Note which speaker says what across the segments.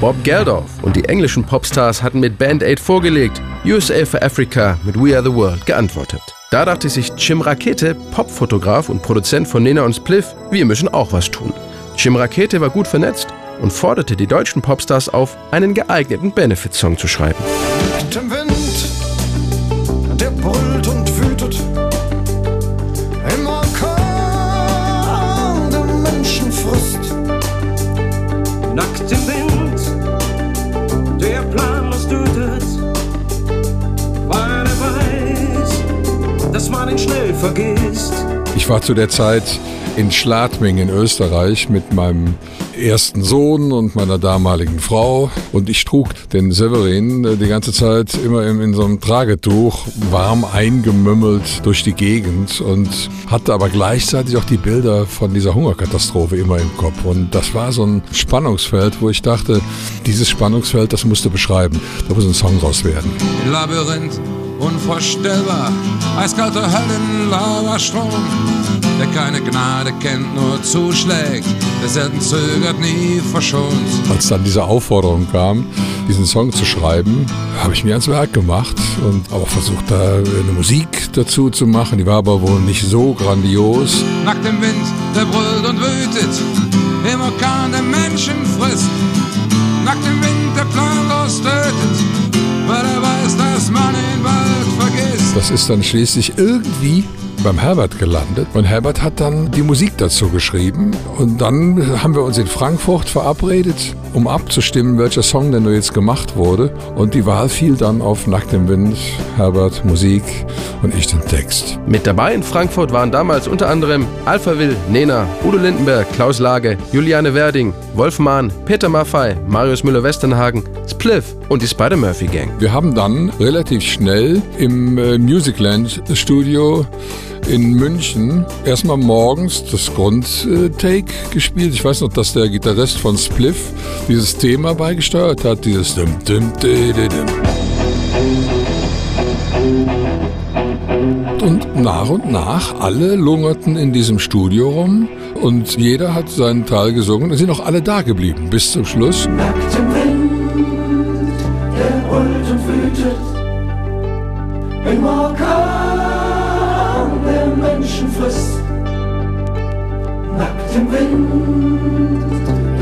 Speaker 1: Bob Geldof und die englischen Popstars hatten mit Band Aid vorgelegt, USA for Africa mit We Are the World geantwortet. Da dachte sich Jim Rakete, Popfotograf und Produzent von Nena und Spliff, wir müssen auch was tun. Jim Rakete war gut vernetzt und forderte die deutschen Popstars auf, einen geeigneten Benefit-Song zu schreiben.
Speaker 2: Vergisst.
Speaker 3: Ich war zu der Zeit in Schladming in Österreich mit meinem ersten Sohn und meiner damaligen Frau und ich trug den Severin äh, die ganze Zeit immer in, in so einem Tragetuch warm eingemümmelt durch die Gegend und hatte aber gleichzeitig auch die Bilder von dieser Hungerkatastrophe immer im Kopf und das war so ein Spannungsfeld, wo ich dachte, dieses Spannungsfeld, das musste beschreiben, da muss ein Song raus werden.
Speaker 4: Labyrinth unvorstellbar, eiskalter Höllenlavastrom, der keine Gnade kennt, nur zuschlägt, der selten zögert, nie verschont.
Speaker 3: Als dann diese Aufforderung kam, diesen Song zu schreiben, habe ich mir ans Werk gemacht und auch versucht, da eine Musik dazu zu machen. Die war aber wohl nicht so grandios.
Speaker 4: Nackt im Wind, der brüllt und wütet, im Orkan der Menschen frisst. Nackt im Wind, der planlos tötet,
Speaker 3: Das ist dann schließlich irgendwie beim Herbert gelandet. Und Herbert hat dann die Musik dazu geschrieben. Und dann haben wir uns in Frankfurt verabredet, um abzustimmen, welcher Song denn jetzt gemacht wurde und die Wahl fiel dann auf Nackt im Wind, Herbert Musik und ich den Text.
Speaker 1: Mit dabei in Frankfurt waren damals unter anderem Alpha Will, Nena, Udo Lindenberg, Klaus Lage, Juliane Werding, Wolf Mahn, Peter Maffei, Marius Müller-Westernhagen, Spliff und die Spider-Murphy Gang.
Speaker 3: Wir haben dann relativ schnell im äh, Musicland Studio in München erstmal morgens das Grundtake gespielt. Ich weiß noch, dass der Gitarrist von Spliff dieses Thema beigesteuert hat, dieses dim, dim, dim, dim. Und nach und nach alle lungerten in diesem Studio rum und jeder hat seinen Teil gesungen und sind auch alle da geblieben bis zum Schluss.
Speaker 5: Nackt im Wind, der brüllt und wütet, im Orkan der Menschen frisst. Nackt im Wind,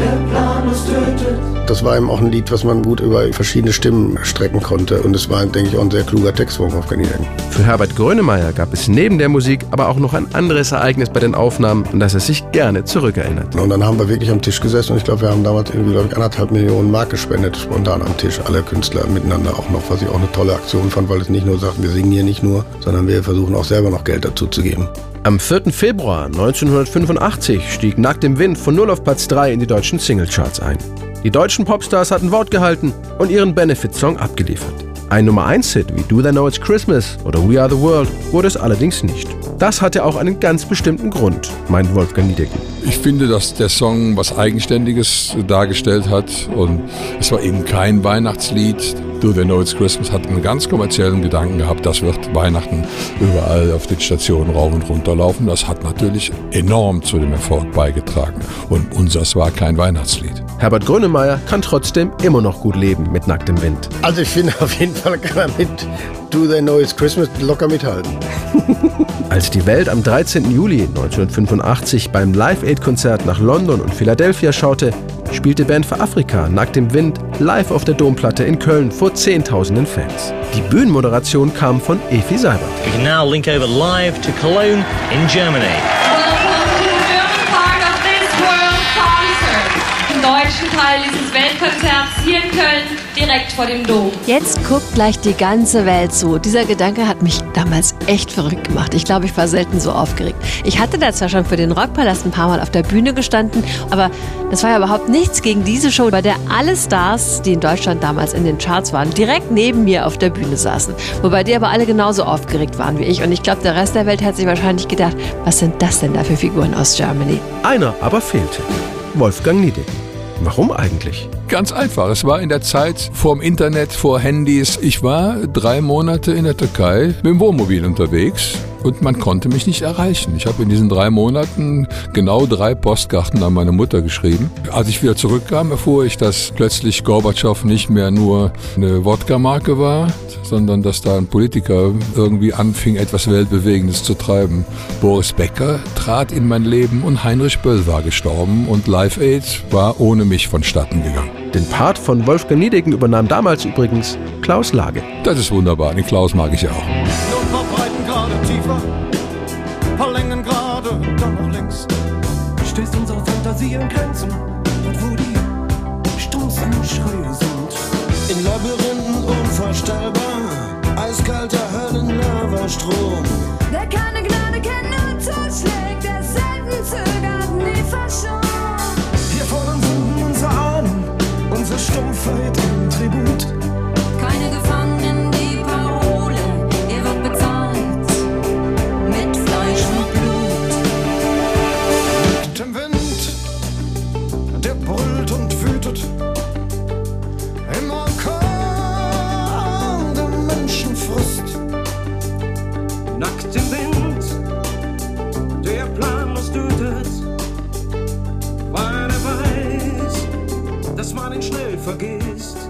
Speaker 5: der planlos tötet.
Speaker 6: Das war eben auch ein Lied, was man gut über verschiedene Stimmen strecken konnte. Und es war, denke ich, auch ein sehr kluger Text von Wolfgang.
Speaker 1: Für Herbert Grönemeyer gab es neben der Musik aber auch noch ein anderes Ereignis bei den Aufnahmen, an das er sich gerne zurückerinnert.
Speaker 6: Und dann haben wir wirklich am Tisch gesessen und ich glaube, wir haben damals irgendwie, glaube ich, anderthalb Millionen Mark gespendet, spontan am Tisch, alle Künstler miteinander auch noch, was ich auch eine tolle Aktion fand, weil es nicht nur sagt, wir singen hier nicht nur, sondern wir versuchen auch selber noch Geld dazu zu geben.
Speaker 1: Am 4. Februar 1985 stieg Nackt im Wind von 0 auf Platz 3 in die deutschen Singlecharts ein. Die deutschen Popstars hatten Wort gehalten und ihren Benefit-Song abgeliefert. Ein Nummer 1-Hit wie Do They Know It's Christmas oder We Are the World wurde es allerdings nicht. Das hatte auch einen ganz bestimmten Grund, meint Wolfgang Niedecken.
Speaker 3: Ich finde, dass der Song was Eigenständiges dargestellt hat und es war eben kein Weihnachtslied. Do They Know It's Christmas hat einen ganz kommerziellen Gedanken gehabt, das wird Weihnachten überall auf den Stationen rauf und runter laufen. Das hat natürlich enorm zu dem Erfolg beigetragen und unseres war kein Weihnachtslied.
Speaker 1: Herbert Grönemeyer kann trotzdem immer noch gut leben mit nacktem Wind.
Speaker 6: Also ich finde auf jeden Fall kann er mit Do They Know It's Christmas locker mithalten.
Speaker 1: Als die Welt am 13. Juli 1985 beim Live Aid-Konzert nach London und Philadelphia schaute, spielte Band für Afrika Nackt im Wind live auf der Domplatte in Köln vor Zehntausenden Fans. Die Bühnenmoderation kam von Efi Seibert.
Speaker 7: We can now link over live to Cologne in Germany.
Speaker 8: Im deutschen Teil dieses Weltkonzerts hier in Köln, direkt vor dem Dom.
Speaker 9: Jetzt guckt gleich die ganze Welt zu. Dieser Gedanke hat mich damals echt verrückt gemacht. Ich glaube, ich war selten so aufgeregt. Ich hatte da zwar schon für den Rockpalast ein paar Mal auf der Bühne gestanden, aber das war ja überhaupt nichts gegen diese Show, bei der alle Stars, die in Deutschland damals in den Charts waren, direkt neben mir auf der Bühne saßen. Wobei die aber alle genauso aufgeregt waren wie ich. Und ich glaube, der Rest der Welt hat sich wahrscheinlich gedacht, was sind das denn da für Figuren aus Germany?
Speaker 1: Einer aber fehlte. Wolfgang Niedecken. Warum eigentlich?
Speaker 3: Ganz einfach. Es war in der Zeit vorm Internet, vor Handys. Ich war drei Monate in der Türkei mit dem Wohnmobil unterwegs und man konnte mich nicht erreichen. Ich habe in diesen drei Monaten genau drei Postkarten an meine Mutter geschrieben. Als ich wieder zurückkam, erfuhr ich, dass plötzlich Gorbatschow nicht mehr nur eine Wodka-Marke war, sondern dass da ein Politiker irgendwie anfing, etwas Weltbewegendes zu treiben. Boris Becker trat in mein Leben und Heinrich Böll war gestorben und Live Aid war ohne mich vonstatten gegangen.
Speaker 1: Den Part von Wolfgang Niedecken übernahm damals übrigens Klaus Lage.
Speaker 3: Das ist wunderbar, den Klaus mag ich auch.
Speaker 10: Ein paar Längengrade, dann noch links.
Speaker 2: Stößt unsere Fantasie an Grenzen, dort wo die stumpfen Schreie sind.
Speaker 10: In Labyrinthen unvorstellbar, eiskalter Höllenlavastrom.
Speaker 2: Planlos tötet, weil er weiß, dass man ihn schnell vergisst.